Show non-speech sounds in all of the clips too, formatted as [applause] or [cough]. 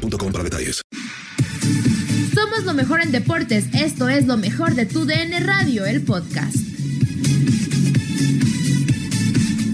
boostmobile.com para detalles. Somos lo mejor en deportes. Esto es lo mejor de tu DN Radio, el podcast.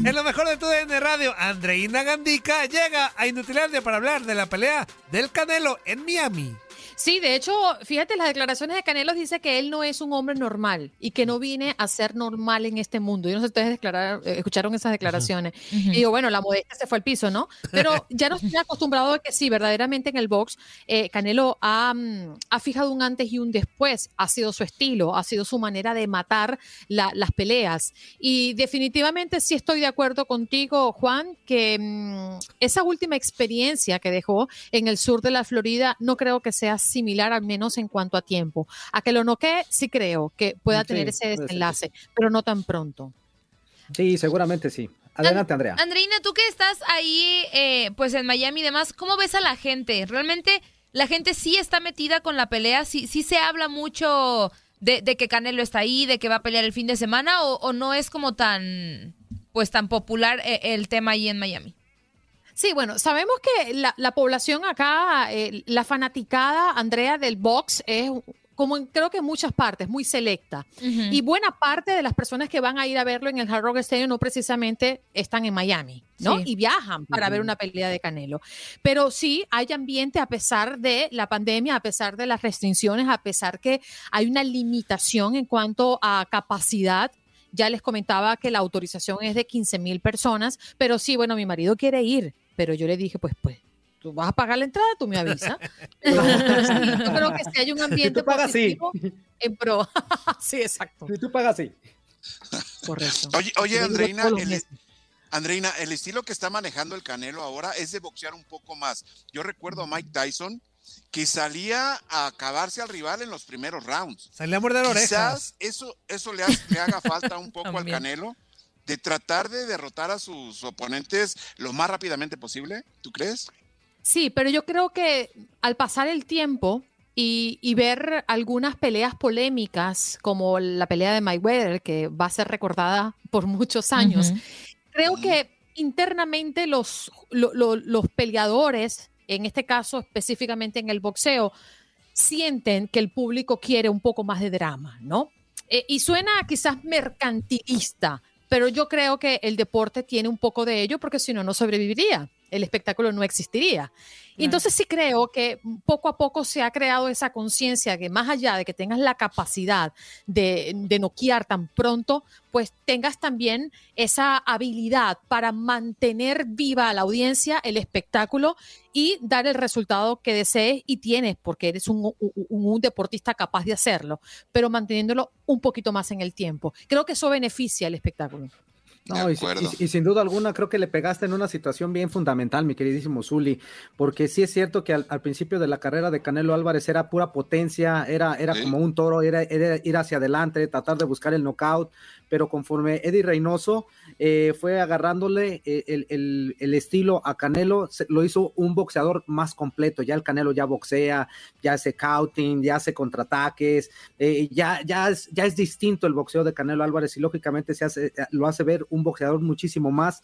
En lo mejor de tu DN Radio, Andreina Gandica llega a Inutilandia para hablar de la pelea del Canelo en Miami. Sí, de hecho, fíjate, las declaraciones de Canelo dice que él no es un hombre normal y que no viene a ser normal en este mundo. Yo no sé si ustedes eh, escucharon esas declaraciones. Y digo, bueno, la modestia se fue al piso, ¿no? Pero [laughs] ya nos estoy acostumbrado a que sí, verdaderamente en el box, eh, Canelo ha, mm, ha, fijado un antes y un después. Ha sido su estilo, ha sido su manera de matar las peleas. Y definitivamente sí estoy de acuerdo contigo, Juan, que mm, esa última experiencia que dejó en el sur de la Florida no creo que sea similar, al menos en cuanto a tiempo. A que lo noquee, sí creo que pueda tener ese desenlace, pero no tan pronto. Sí, seguramente sí. Adelante, Andrea. Andreina, tú que estás ahí, eh, pues en Miami y demás, ¿cómo ves a la gente? ¿Realmente la gente sí está metida con la pelea? ¿Sí, sí se habla mucho de, que Canelo está ahí, de que va a pelear el fin de semana? ¿O, no es como tan, pues tan popular eh, el tema ahí en Miami? Sí, bueno, sabemos que la, población acá, eh, la fanaticada, Andrea, del box es como en, creo que en muchas partes, muy selecta. Y buena parte de las personas que van a ir a verlo en el Hard Rock Stadium no precisamente están en Miami, ¿no? Y viajan para ver una pelea de Canelo. Pero sí hay ambiente a pesar de la pandemia, a pesar de las restricciones, a pesar que hay una limitación en cuanto a capacidad ya les comentaba que la autorización es de 15 mil personas, pero sí, bueno, mi marido quiere ir. Pero yo le dije, pues, pues, tú vas a pagar la entrada, tú me avisas. [laughs] yo creo que si hay un ambiente positivo en pro. [laughs] sí, exacto. Si tú pagas, sí. Correcto. Oye, oye Andreina, el, Andreina, el estilo que está manejando el Canelo ahora es de boxear un poco más. Yo recuerdo a Mike Tyson que salía a acabarse al rival en los primeros rounds. Salía a morder orejas. Quizás eso, eso le, le haga falta un poco al Canelo de tratar de derrotar a sus oponentes lo más rápidamente posible, ¿tú crees? Sí, pero yo creo que al pasar el tiempo y, ver algunas peleas polémicas, como la pelea de Mayweather, que va a ser recordada por muchos años, creo que internamente los, los peleadores, en este caso específicamente en el boxeo, sienten que el público quiere un poco más de drama, ¿no? Eh, y suena quizás mercantilista, pero yo creo que el deporte tiene un poco de ello porque si no, no sobreviviría, el espectáculo no existiría. Y entonces sí creo que poco a poco se ha creado esa conciencia que más allá de que tengas la capacidad de, de noquear tan pronto, pues tengas también esa habilidad para mantener viva a la audiencia el espectáculo y dar el resultado que desees y tienes, porque eres un, un, deportista capaz de hacerlo, pero manteniéndolo un poquito más en el tiempo. Creo que eso beneficia el espectáculo. No, y, sin duda alguna creo que le pegaste en una situación bien fundamental, mi queridísimo Zuli, porque sí es cierto que al, principio de la carrera de Canelo Álvarez era pura potencia, era, era como un toro, era, era, ir hacia adelante, tratar de buscar el knockout, pero conforme Eddie Reynoso eh, fue agarrándole eh, el, estilo a Canelo, lo hizo un boxeador más completo. Ya el Canelo ya boxea, ya hace couting, ya hace contraataques, eh, ya, ya, es, ya es distinto el boxeo de Canelo Álvarez y lógicamente se hace, lo hace ver un boxeador muchísimo más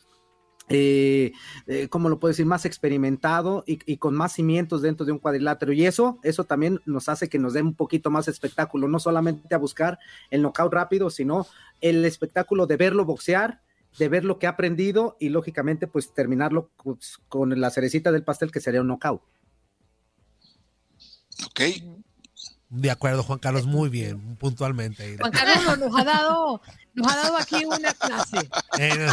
eh, eh, ¿cómo lo puedo decir? Más experimentado y, con más cimientos dentro de un cuadrilátero. Y eso, eso también nos hace que nos dé un poquito más espectáculo, no solamente a buscar el knockout rápido, sino el espectáculo de verlo boxear, de ver lo que ha aprendido y lógicamente pues terminarlo pues, con la cerecita del pastel que sería un knockout. Ok, de acuerdo, Juan Carlos, muy bien, puntualmente. Juan Carlos nos ha dado, nos ha dado aquí una clase. Eh,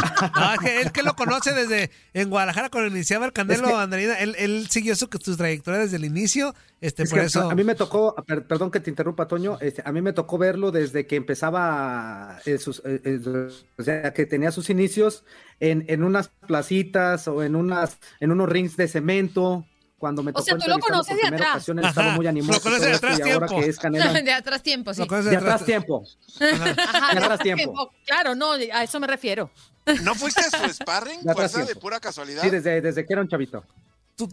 es, que, lo conoce desde en Guadalajara cuando iniciaba el Candelo Andreina. Él, siguió su, trayectoria desde el inicio. Este, por eso... A mí me tocó, perdón que te interrumpa, Toño, este, a mí me tocó verlo desde que empezaba, eh, eh, o sea, que tenía sus inicios en, en unas placitas o en, unas, en unos rings de cemento cuando me tocó o sea, tú lo conoces de atrás. Ocasión, él estaba muy animado. Lo conoces de atrás y tiempo. ahora que es Canelo. [laughs] de atrás tiempo, sí. De atrás tiempo. Ajá, de atrás tiempo. Claro, no, a eso me refiero. ¿No fuiste a su [laughs] sparring? De ¿Fuerza atrás de pura casualidad? Sí, desde, desde que era un chavito.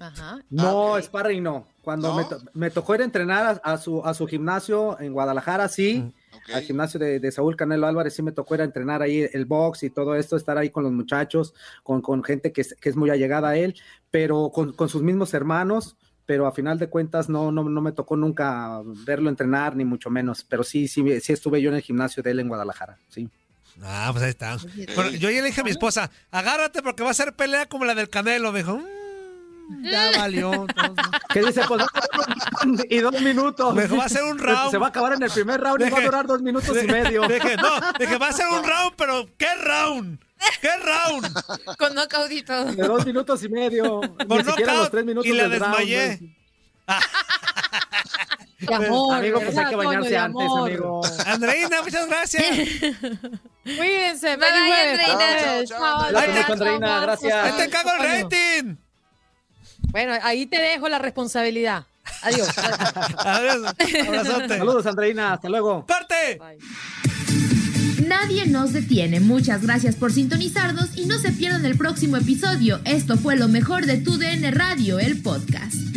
Ajá. No, Ah, sparring no. Cuando ¿No? Me, to- me tocó ir a entrenar a, a su, a su gimnasio en Guadalajara, sí. Al gimnasio de, de Saúl Canelo Álvarez sí me tocó ir a entrenar ahí el box y todo esto, estar ahí con los muchachos, con, con gente que es, que es muy allegada a él, pero con, con sus mismos hermanos, pero a final de cuentas no, no, no me tocó nunca verlo entrenar, ni mucho menos, pero sí, sí, sí estuve yo en el gimnasio de él en Guadalajara, sí. Ah, pues ahí está. Bueno, yo ya le dije a mi esposa, agárrate porque va a ser pelea como la del Canelo. Me dijo, "Mm, ya [laughs] valió. entonces". ¿Qué dice? Pues round [laughs] y dos minutos. Me dijo, va a ser un round. Se va a acabar en el primer round y va a durar dos minutos y medio. Dije, no, dije, va a ser un round, pero ¿qué round? ¿Qué round? Con knockout y todo. De dos minutos y medio. Con Ni siquiera knockout los tres minutos y la del round, desmayé. güey. De amor, amigo, pues hay ¿verdad, que bañarse antes, amigo. Andreina, muchas gracias. Cuídense, Bye. Andreina. Chao, chao, chao, Andreina, gracias. Ahí te encargo el rating. Bueno, ahí te dejo la responsabilidad. Adiós. [laughs] Adiós, abrazote. Saludos, Andreina. Hasta luego. ¡Corte! Bye. Nadie nos detiene. Muchas gracias por sintonizarnos y no se pierdan el próximo episodio. Esto fue lo mejor de tu DN Radio, el podcast.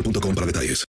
para detalles.